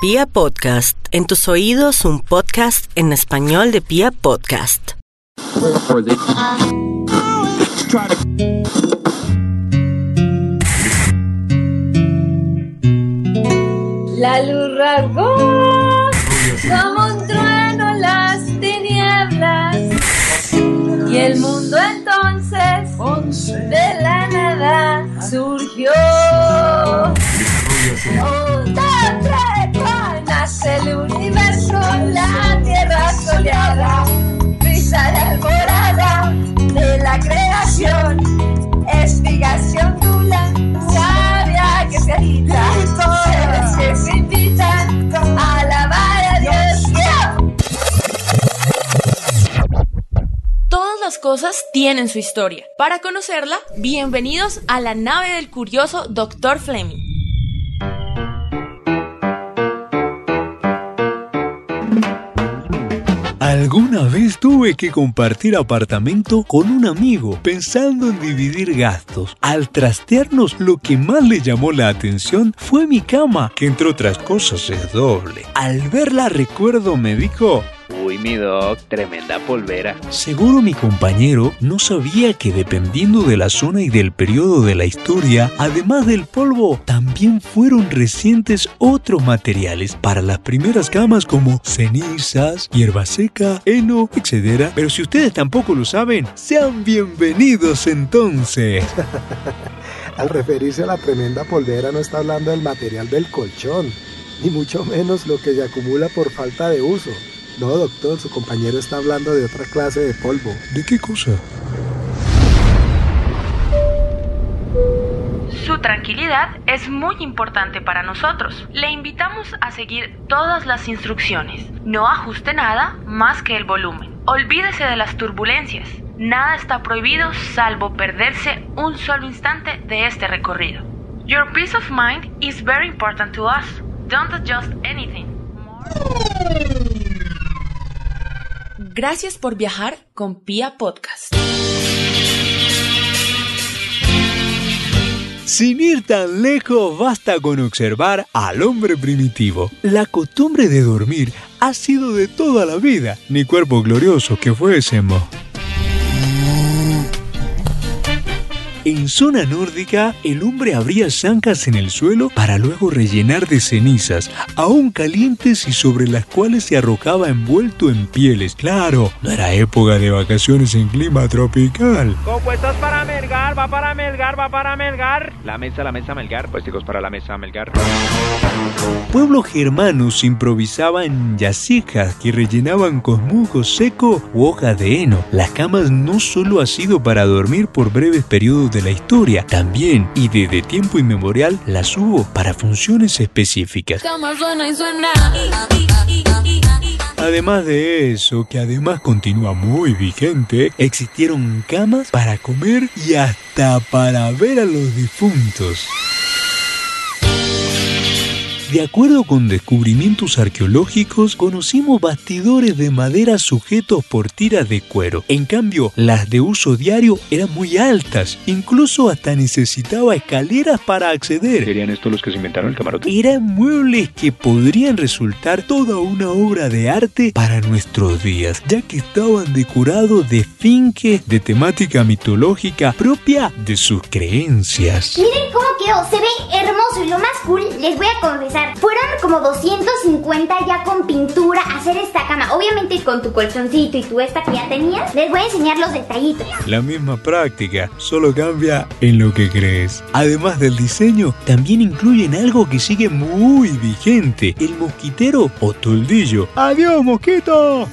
Pia Podcast, en tus oídos un podcast en español de Pia Podcast. La luz rasgó como un trueno las tinieblas y el mundo entonces de la nada surgió. Creación, explicación dula, sabia que se agita, que se invitan a alabar a Dios. Todas las cosas tienen su historia. Para conocerla, bienvenidos a la nave del curioso Dr. Fleming. Alguna vez tuve que compartir apartamento con un amigo pensando en dividir gastos. Al trastearnos lo que más le llamó la atención fue mi cama, que entre otras cosas es doble. Al verla recuerdo me dijo, Uy, mi doc, tremenda polvera. Seguro mi compañero no sabía que dependiendo de la zona y del periodo de la historia, además del polvo, también fueron recientes otros materiales para las primeras camas como cenizas, hierba seca, heno, etc. Pero si ustedes tampoco lo saben, sean bienvenidos entonces. Al referirse a la tremenda polvera no está hablando del material del colchón, ni mucho menos lo que se acumula por falta de uso. No, doctor, su compañero está hablando de otra clase de polvo. ¿De qué cosa? Su tranquilidad es muy importante para nosotros. Le invitamos a seguir todas las instrucciones. No ajuste nada más que el volumen. Olvídese de las turbulencias. Nada está prohibido salvo perderse un solo instante de este recorrido. Your peace of mind is very important to us. Don't adjust anything. Gracias por viajar con Pia Podcast. Sin ir tan lejos, basta con observar al hombre primitivo. La costumbre de dormir ha sido de toda la vida, ni cuerpo glorioso que fuésemos. En zona nórdica, el hombre abría zancas en el suelo para luego rellenar de cenizas, aún calientes y sobre las cuales se arrojaba envuelto en pieles. Claro, no era época de vacaciones en clima tropical. Compuestos para Melgar, va para Melgar, va para Melgar. La mesa, la mesa Melgar, pues chicos, para la mesa Melgar. Pueblos germanos improvisaban en yacijas que rellenaban con musgo seco u hojas de heno. Las camas no solo ha sido para dormir por breves periodos de la historia, también y desde tiempo inmemorial las hubo para funciones específicas. Además de eso, que además continúa muy vigente, existieron camas para comer y hasta para ver a los difuntos. De acuerdo con descubrimientos arqueológicos, conocimos bastidores de madera sujetos por tiras de cuero. En cambio, las de uso diario eran muy altas, incluso hasta necesitaba escaleras para acceder. ¿Serían estos los que se inventaron el camarote? Eran muebles que podrían resultar toda una obra de arte para nuestros días, ya que estaban decorados de finques de temática mitológica propia de sus creencias. Miren quedó, se ve hermoso y lo más cool, les voy a confesar, fueron como 250 ya con pintura hacer esta cama. Obviamente con tu colchoncito y tu esta que ya tenías, les voy a enseñar los detallitos. La misma práctica, solo cambia en lo que crees. Además del diseño, también incluyen algo que sigue muy vigente, el mosquitero o toldillo. ¡Adiós, mosquito!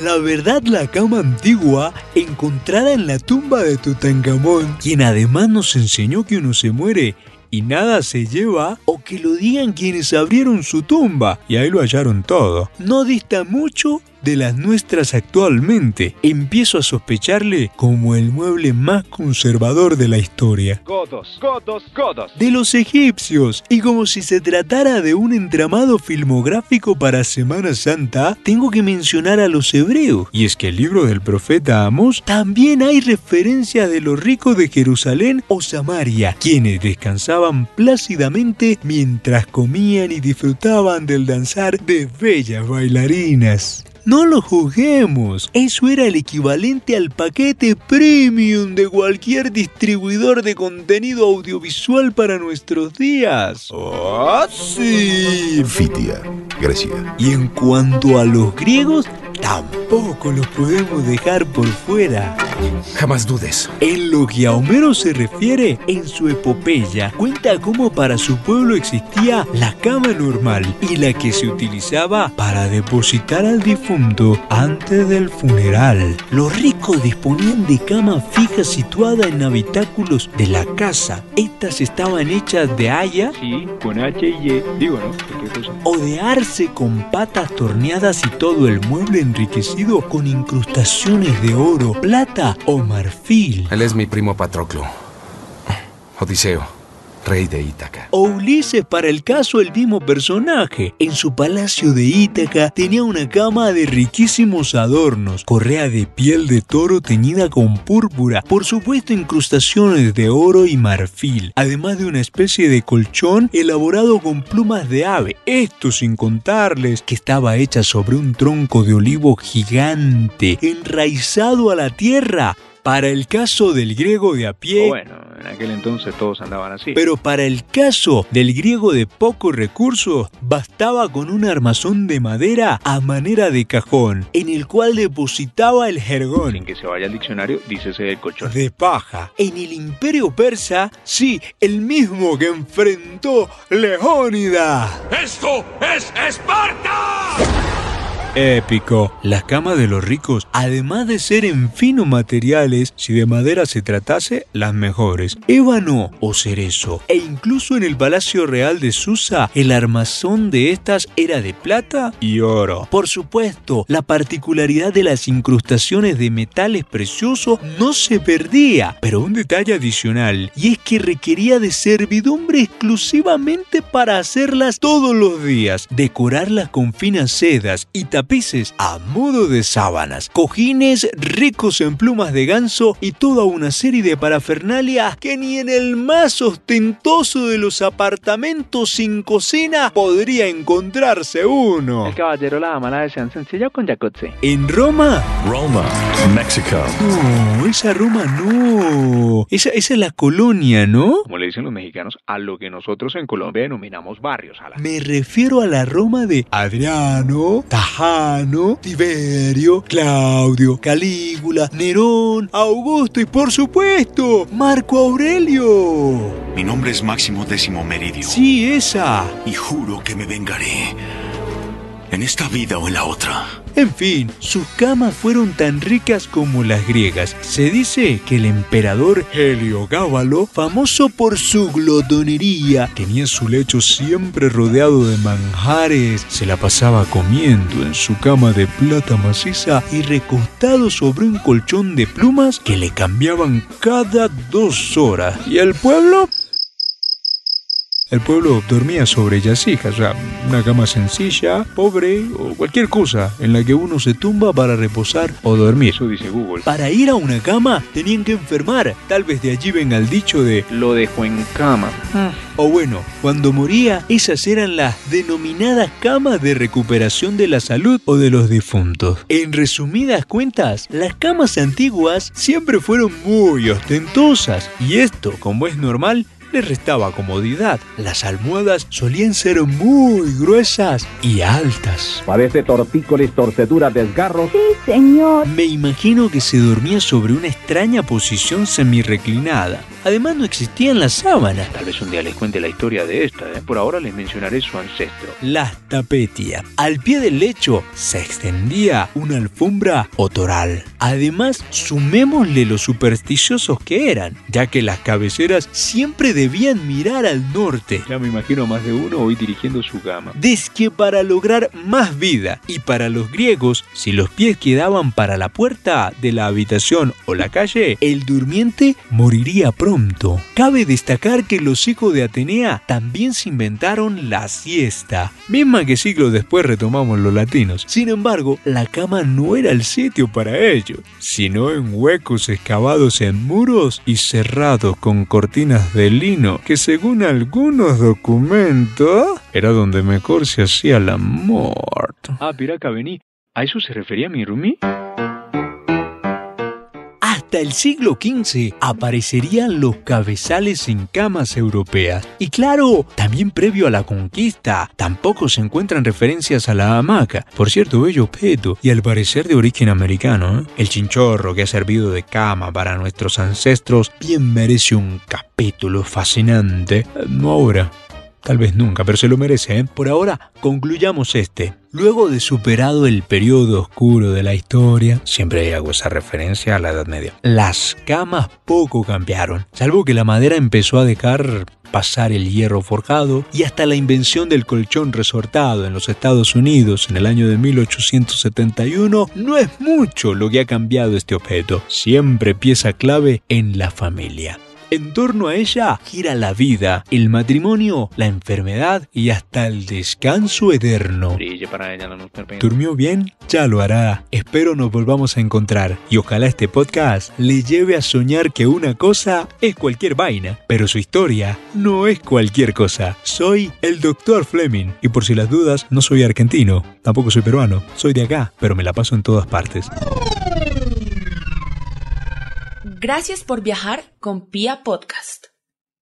La verdad, la cama antigua, encontrada en la tumba de Tutankamón, quien además nos enseñó que uno se muere y nada se lleva, o que lo digan quienes abrieron su tumba y ahí lo hallaron todo. No dista mucho de las nuestras actualmente. Empiezo a sospecharle como el mueble más conservador de la historia. Godos, godos, godos. De los egipcios, y como si se tratara de un entramado filmográfico para Semana Santa, tengo que mencionar a los hebreos. Y es que el libro del profeta Amos también hay referencias de los ricos de Jerusalén o Samaria, quienes descansaban plácidamente mientras comían y disfrutaban del danzar de bellas bailarinas. No lo juzguemos, eso era el equivalente al paquete premium de cualquier distribuidor de contenido audiovisual para nuestros días. ¡Ah, sí! Fitia, Grecia. Y en cuanto a los griegos, tampoco los podemos dejar por fuera. Jamás dudes. En lo que a Homero se refiere, en su epopeya cuenta cómo para su pueblo existía la cama normal y la que se utilizaba para depositar al difunto antes del funeral. Los ricos disponían de cama fija situada en habitáculos de la casa. Estas estaban hechas de haya Sí, con H y E. Digo, ¿no? O de arce con patas torneadas y todo el mueble enriquecido con incrustaciones de oro, plata o marfil. Él es mi primo Patroclo. Odiseo, rey de Ítaca. O Ulises para el caso el mismo personaje. En su palacio de Ítaca tenía una cama de riquísimos adornos, correa de piel de toro teñida con púrpura, por supuesto incrustaciones de oro y marfil, además de una especie de colchón elaborado con plumas de ave. Esto sin contarles que estaba hecha sobre un tronco de olivo gigante, enraizado a la tierra. Para el caso del griego de a pie, O bueno, en aquel entonces todos andaban así. pero para el caso del griego de pocos recursos, bastaba con un armazón de madera a manera de cajón, en el cual depositaba el Sin jergón. que se vaya al diccionario, dícese del colchón. De paja. En el imperio persa, sí, el mismo que enfrentó Leónida. ¡Esto es Esparta! Épico. Las camas de los ricos, además de ser en finos materiales, si de madera se tratase, las mejores. Ébano o cerezo. E incluso en el Palacio Real de Susa, el armazón de estas era de plata y oro. Por supuesto, la particularidad de las incrustaciones de metales preciosos no se perdía. Pero un detalle adicional, y es que requería de servidumbre exclusivamente para hacerlas todos los días, decorarlas con finas sedas y tapices a modo de sábanas, cojines ricos en plumas de ganso y toda una serie de parafernalia que ni en el más ostentoso de los apartamentos sin cocina podría encontrarse uno. El caballero la dama la desean sencilla con jacuzzi. En Roma, Roma, México. no, esa Roma no. Esa, esa es la colonia, ¿no? Como le dicen los mexicanos, a lo que nosotros en Colombia denominamos barrios. A la... Me refiero a la Roma de Adriano, Tajano, Tiberio, Claudio, Calígula, Nerón, Augusto y por supuesto, Marco Aurelio. Mi nombre es Máximo Décimo Meridio. Sí, esa. Y juro que me vengaré. En esta vida o en la otra. En fin, sus camas fueron tan ricas como las griegas. Se dice que el emperador Heliogábalo, famoso por su glotonería, tenía su lecho siempre rodeado de manjares, se la pasaba comiendo en su cama de plata maciza y recostado sobre un colchón de plumas que le cambiaban cada dos horas. ¿Y el pueblo? El pueblo dormía sobre yacijas, o sea, una cama sencilla, pobre o cualquier cosa en la que uno se tumba para reposar o dormir. Eso dice Google. Para ir a una cama tenían que enfermar, tal vez de allí venga el dicho de, Lo dejó en cama. o bueno, cuando moría, esas eran las denominadas camas de recuperación de la salud o de los difuntos. En resumidas cuentas, las camas antiguas siempre fueron muy ostentosas y esto, como es normal, les restaba comodidad. Las almohadas solían ser muy gruesas y altas. Padece tortícolis, torceduras, desgarros. Señor. Me imagino que se dormía sobre una extraña posición semirreclinada. Además no existían las sábanas. Tal vez un día les cuente la historia de esta. ¿eh? Por ahora les mencionaré su ancestro. Las tapetia. Al pie del lecho se extendía una alfombra o toral. Además, sumémosle lo supersticiosos que eran, ya que las cabeceras siempre debían mirar al norte. Ya me imagino más de uno hoy dirigiendo su cama. Diz que para lograr más vida y para los griegos, si los pies quedaban para la puerta de la habitación o la calle, el durmiente moriría pronto. Cabe destacar que los hijos de Atenea también se inventaron la siesta, misma que siglos después retomamos los latinos. Sin embargo, la cama no era el sitio para ellos, sino en huecos excavados en muros y cerrados con cortinas de lino, que según algunos documentos era donde mejor se hacía el amor. Ah, Piraca, vení. ¿A eso se refería mi Rumi? Hasta el siglo XV aparecerían los cabezales en camas europeas. Y claro, también previo a la conquista, tampoco se encuentran referencias a la hamaca. Por cierto, bello objeto y al parecer de origen americano. ¿eh? El chinchorro que ha servido de cama para nuestros ancestros bien merece un capítulo fascinante. No ahora, Tal vez nunca, pero se lo merece. ¿eh? Por ahora, concluyamos este. Luego de superado el periodo oscuro de la historia, siempre hago esa referencia a la Edad Media, las camas poco cambiaron, salvo que la madera empezó a dejar pasar el hierro forjado y hasta la invención del colchón resortado en los Estados Unidos en el año de 1871, no es mucho lo que ha cambiado este objeto, siempre pieza clave en la familia. En torno a ella gira la vida, el matrimonio, la enfermedad y hasta el descanso eterno. ¿Durmió bien? Ya lo hará. Espero nos volvamos a encontrar y ojalá este podcast le lleve a soñar que una cosa es cualquier vaina, pero su historia no es cualquier cosa. Soy el Dr. Fleming y por si las dudas, no soy argentino, tampoco soy peruano, soy de acá, pero me la paso en todas partes. Gracias por viajar con Pia Podcast.